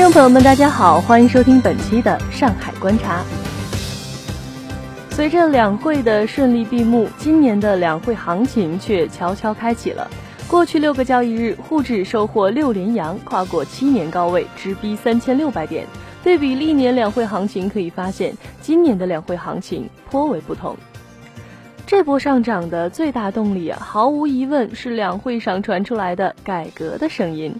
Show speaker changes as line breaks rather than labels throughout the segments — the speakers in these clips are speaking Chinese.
听众朋友们，大家好，欢迎收听本期的《上海观察》。随着两会的顺利闭幕，今年的两会行情却悄悄开启了。过去六个交易日，沪指收获六连阳，跨过七年高位，直逼三千六百点。对比历年两会行情，可以发现今年的两会行情颇为不同。这波上涨的最大动力，毫无疑问是两会上传出来的改革的声音。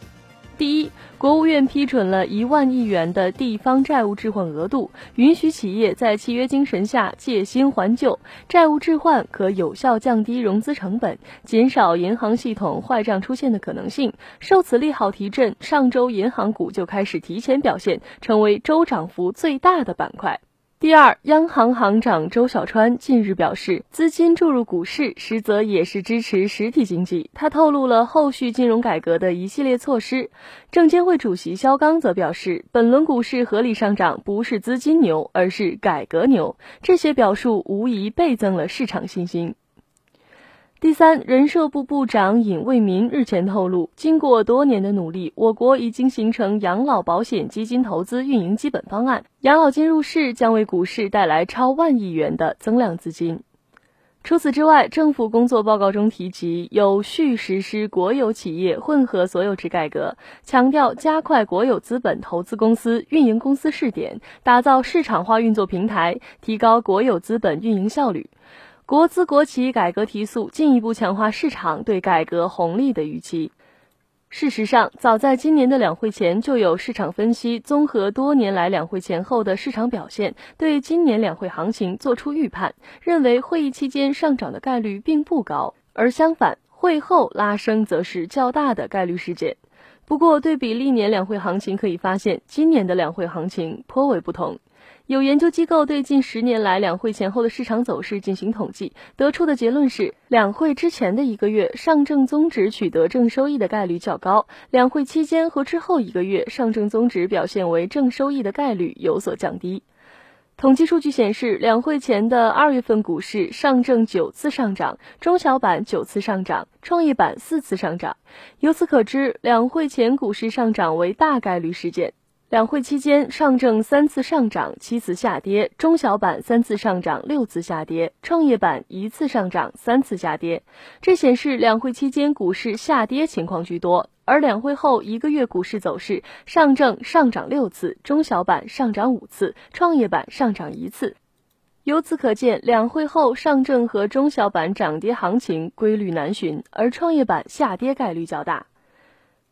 第一，国务院批准了一万亿元的地方债务置换额度，允许企业在契约精神下借新还旧，债务置换可有效降低融资成本，减少银行系统坏账出现的可能性。受此利好提振，上周银行股就开始提前表现，成为周涨幅最大的板块。第二，央行行长周小川近日表示，资金注入股市，实则也是支持实体经济。他透露了后续金融改革的一系列措施。证监会主席肖钢则表示，本轮股市合理上涨不是资金牛，而是改革牛。这些表述无疑倍增了市场信心。第三，人社部部长尹卫民日前透露，经过多年的努力，我国已经形成养老保险基金投资运营基本方案，养老金入市将为股市带来超万亿元的增量资金。除此之外，政府工作报告中提及有序实施国有企业混合所有制改革，强调加快国有资本投资公司运营公司试点，打造市场化运作平台，提高国有资本运营效率。国资国企改革提速，进一步强化市场对改革红利的预期。事实上，早在今年的两会前，就有市场分析综合多年来两会前后的市场表现，对今年两会行情作出预判，认为会议期间上涨的概率并不高，而相反，会后拉升则是较大的概率事件。不过，对比历年两会行情，可以发现今年的两会行情颇为不同。有研究机构对近十年来两会前后的市场走势进行统计，得出的结论是，两会之前的一个月上证综指取得正收益的概率较高，两会期间和之后一个月上证综指表现为正收益的概率有所降低。统计数据显示，两会前的二月份股市，上证九次上涨，中小板九次上涨，创业板四次上涨。由此可知，两会前股市上涨为大概率事件。两会期间，上证三次上涨，七次下跌；中小板三次上涨，六次下跌；创业板一次上涨，三次下跌。这显示两会期间股市下跌情况居多。而两会后一个月股市走势，上证上涨六次，中小板上涨五次，创业板上涨一次。由此可见，两会后上证和中小板涨跌行情规律难寻，而创业板下跌概率较大。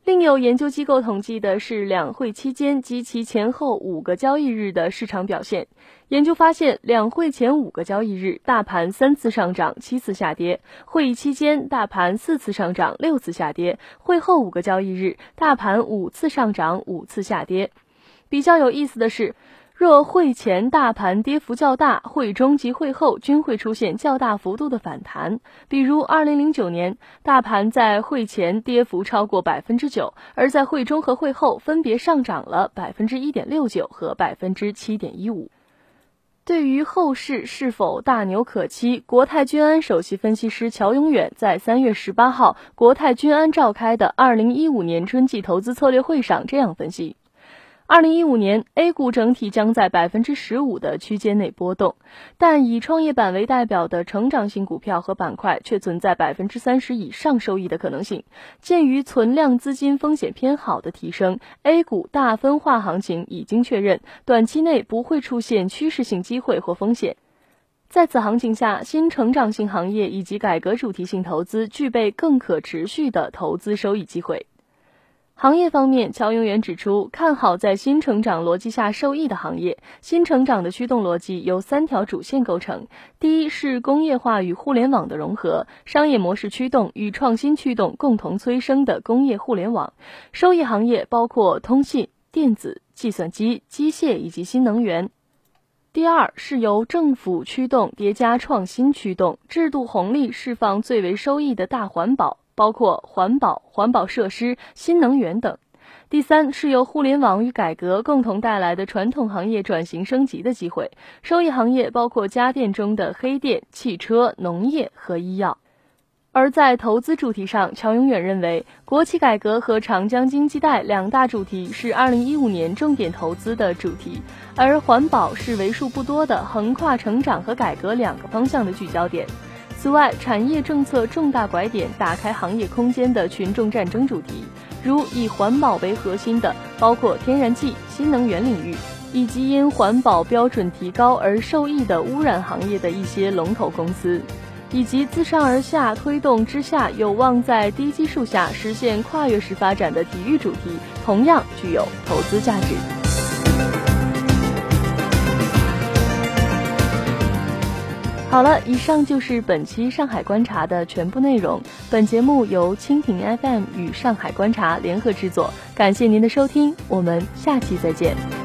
另有研究机构统计的是两会期间及其前后五个交易日的市场表现。研究发现，两会前五个交易日，大盘三次上涨，七次下跌；会议期间，大盘四次上涨，六次下跌；会后五个交易日，大盘五次上涨，五次下跌。比较有意思的是。若会前大盘跌幅较大，会中及会后均会出现较大幅度的反弹。比如，二零零九年大盘在会前跌幅超过百分之九，而在会中和会后分别上涨了百分之一点六九和百分之七点一五。对于后市是否大牛可期，国泰君安首席分析师乔永远在三月十八号国泰君安召开的二零一五年春季投资策略会上这样分析。二零一五年，A 股整体将在百分之十五的区间内波动，但以创业板为代表的成长性股票和板块却存在百分之三十以上收益的可能性。鉴于存量资金风险偏好的提升，A 股大分化行情已经确认，短期内不会出现趋势性机会或风险。在此行情下，新成长性行业以及改革主题性投资具备更可持续的投资收益机会。行业方面，乔永元指出，看好在新成长逻辑下受益的行业。新成长的驱动逻辑由三条主线构成：第一是工业化与互联网的融合，商业模式驱动与创新驱动共同催生的工业互联网。收益行业包括通信、电子、计算机、机械以及新能源。第二是由政府驱动叠加创新驱动，制度红利释放最为收益的大环保。包括环保、环保设施、新能源等。第三是由互联网与改革共同带来的传统行业转型升级的机会，收益行业包括家电中的黑电、汽车、农业和医药。而在投资主题上，乔永远认为，国企改革和长江经济带两大主题是2015年重点投资的主题，而环保是为数不多的横跨成长和改革两个方向的聚焦点。此外，产业政策重大拐点打开行业空间的群众战争主题，如以环保为核心的包括天然气、新能源领域，以及因环保标准提高而受益的污染行业的一些龙头公司。以及自上而下推动之下，有望在低基数下实现跨越式发展的体育主题，同样具有投资价值。好了，以上就是本期上海观察的全部内容。本节目由蜻蜓 FM 与上海观察联合制作，感谢您的收听，我们下期再见。